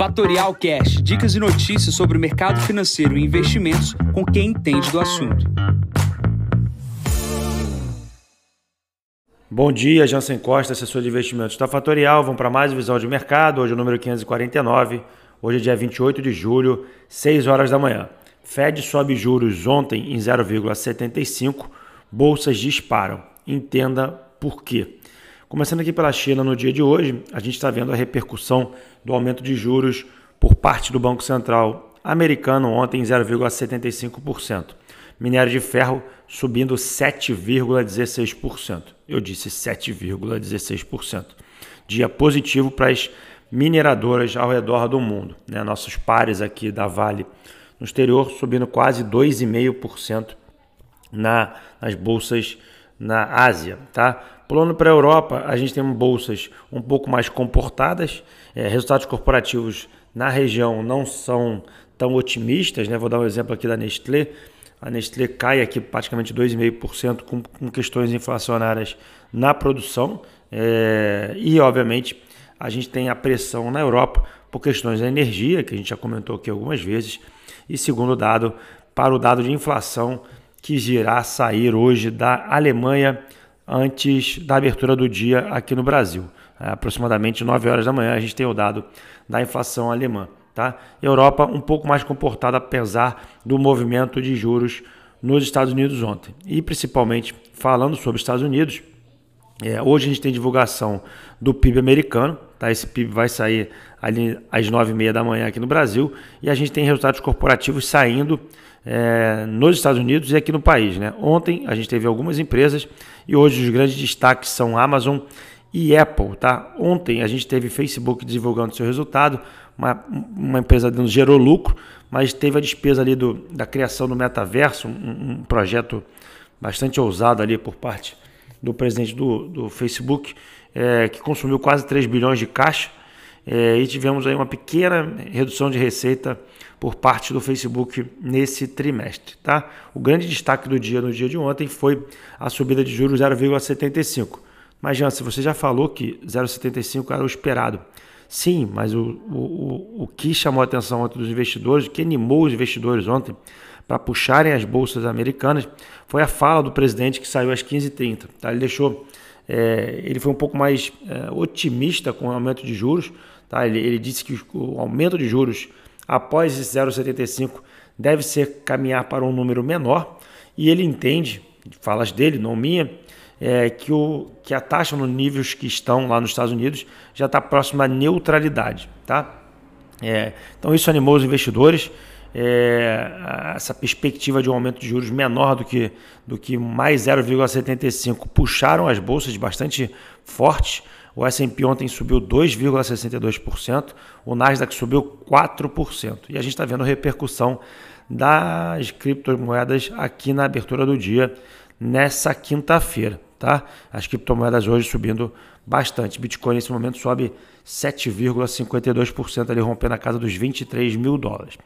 Fatorial Cash, dicas e notícias sobre o mercado financeiro e investimentos com quem entende do assunto. Bom dia, Jansen Costa, assessor de investimentos da Fatorial. Vamos para mais visão de mercado. Hoje é o número 549. Hoje é dia 28 de julho, 6 horas da manhã. Fed sobe juros ontem em 0,75. Bolsas disparam. Entenda por quê. Começando aqui pela China no dia de hoje, a gente está vendo a repercussão do aumento de juros por parte do Banco Central americano ontem em 0,75%. Minério de ferro subindo 7,16%. Eu disse 7,16%. Dia positivo para as mineradoras ao redor do mundo. Né? Nossos pares aqui da Vale no exterior subindo quase 2,5% na, nas bolsas na Ásia. Tá? Pulando para a Europa, a gente tem bolsas um pouco mais comportadas, é, resultados corporativos na região não são tão otimistas. Né? Vou dar um exemplo aqui da Nestlé. A Nestlé cai aqui praticamente 2,5% com, com questões inflacionárias na produção é, e, obviamente, a gente tem a pressão na Europa por questões da energia, que a gente já comentou aqui algumas vezes, e segundo dado, para o dado de inflação que irá sair hoje da Alemanha antes da abertura do dia aqui no Brasil. É, aproximadamente 9 horas da manhã a gente tem o dado da inflação alemã. Tá? Europa um pouco mais comportada apesar do movimento de juros nos Estados Unidos ontem. E principalmente falando sobre os Estados Unidos, é, hoje a gente tem divulgação do PIB americano, tá? Esse PIB vai sair ali às 9h30 da manhã aqui no Brasil, e a gente tem resultados corporativos saindo é, nos Estados Unidos e aqui no país. Né? Ontem a gente teve algumas empresas e hoje os grandes destaques são Amazon e Apple. Tá? Ontem a gente teve Facebook divulgando seu resultado, uma, uma empresa que gerou lucro, mas teve a despesa ali do, da criação do metaverso, um, um projeto bastante ousado ali por parte do presidente do, do Facebook, é, que consumiu quase 3 bilhões de caixa, é, e tivemos aí uma pequena redução de receita por parte do Facebook nesse trimestre. Tá? O grande destaque do dia no dia de ontem foi a subida de juros 0,75. Mas, Jansen, você já falou que 0,75 era o esperado. Sim, mas o, o, o que chamou a atenção ontem dos investidores, o que animou os investidores ontem, para puxarem as bolsas americanas foi a fala do presidente que saiu às 15h30. Tá? Ele deixou, é, ele foi um pouco mais é, otimista com o aumento de juros. Tá? Ele, ele disse que o aumento de juros após esse 0,75 deve ser caminhar para um número menor e ele entende, falas dele, não minha, é, que, o, que a taxa nos níveis que estão lá nos Estados Unidos já está próxima à neutralidade. Tá? É, então isso animou os investidores é, essa perspectiva de um aumento de juros menor do que, do que mais 0,75 puxaram as bolsas bastante fortes. O S&P ontem subiu 2,62%, o Nasdaq subiu 4%. E a gente está vendo repercussão das criptomoedas aqui na abertura do dia nessa quinta-feira. Tá? As criptomoedas hoje subindo bastante. Bitcoin nesse momento sobe 7,52% ali rompendo a casa dos 23 mil dólares.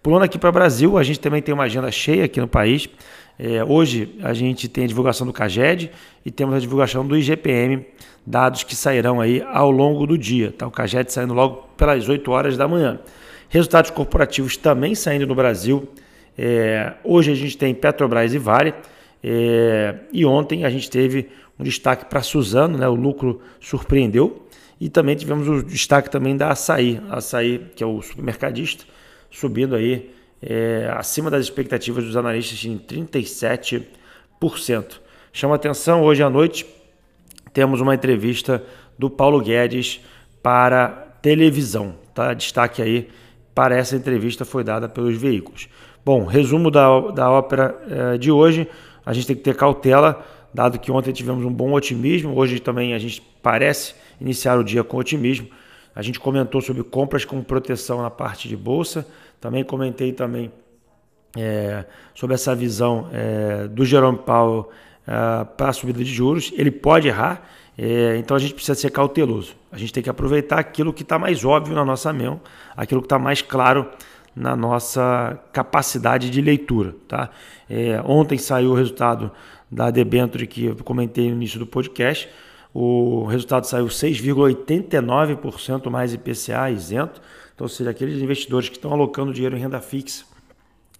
Pulando aqui para o Brasil, a gente também tem uma agenda cheia aqui no país. É, hoje a gente tem a divulgação do CAGED e temos a divulgação do IGPM, dados que sairão aí ao longo do dia. Tá? O CAGED saindo logo pelas 8 horas da manhã. Resultados corporativos também saindo no Brasil. É, hoje a gente tem Petrobras e Vale. É, e ontem a gente teve um destaque para Suzano, né? o lucro surpreendeu. E também tivemos o destaque também da Açaí, Açaí, que é o supermercadista, subindo aí é, acima das expectativas dos analistas em 37%. Chama atenção, hoje à noite temos uma entrevista do Paulo Guedes para televisão. Tá? Destaque aí para essa entrevista foi dada pelos veículos. Bom, resumo da, da ópera é, de hoje. A gente tem que ter cautela, dado que ontem tivemos um bom otimismo, hoje também a gente parece iniciar o dia com otimismo. A gente comentou sobre compras com proteção na parte de bolsa. Também comentei também é, sobre essa visão é, do Jerome Powell é, para a subida de juros. Ele pode errar, é, então a gente precisa ser cauteloso. A gente tem que aproveitar aquilo que está mais óbvio na nossa mão, aquilo que está mais claro na nossa capacidade de leitura. Tá? É, ontem saiu o resultado da debenture que eu comentei no início do podcast. o resultado saiu 6,89% mais IPCA isento. Então, ou seja, aqueles investidores que estão alocando dinheiro em renda fixa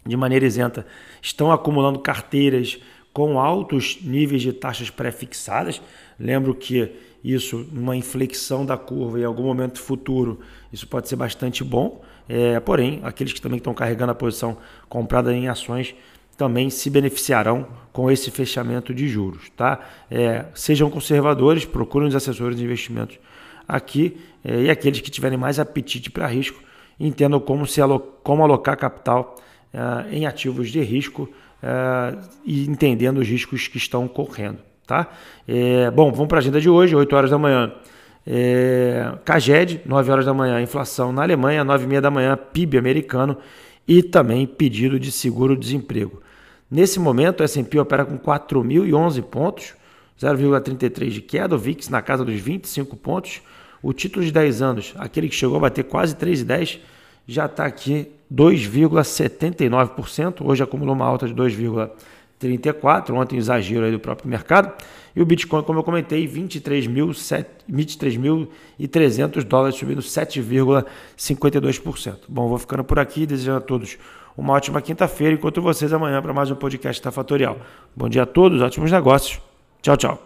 de maneira isenta estão acumulando carteiras com altos níveis de taxas pré-fixadas. Lembro que isso, numa inflexão da curva em algum momento futuro, isso pode ser bastante bom. É, porém, aqueles que também estão carregando a posição comprada em ações também se beneficiarão com esse fechamento de juros. Tá? É, sejam conservadores, procurem os assessores de investimentos aqui é, e aqueles que tiverem mais apetite para risco entendam como, se alo como alocar capital é, em ativos de risco é, e entendendo os riscos que estão correndo. Tá? É, bom, vamos para a agenda de hoje, 8 horas da manhã. É, Caged, 9 horas da manhã, inflação na Alemanha, 9 e meia da manhã, PIB americano e também pedido de seguro-desemprego. Nesse momento, o S&P opera com 4.011 pontos, 0,33 de queda, o VIX na casa dos 25 pontos. O título de 10 anos, aquele que chegou a bater quase 3,10, já está aqui 2,79%. Hoje acumulou uma alta de 2,34%. Ontem exagero aí do próprio mercado. E o Bitcoin, como eu comentei, 23.300 dólares, subindo 7,52%. Bom, vou ficando por aqui, desejando a todos uma ótima quinta-feira. Encontro vocês amanhã para mais um podcast da Fatorial. Bom dia a todos, ótimos negócios. Tchau, tchau.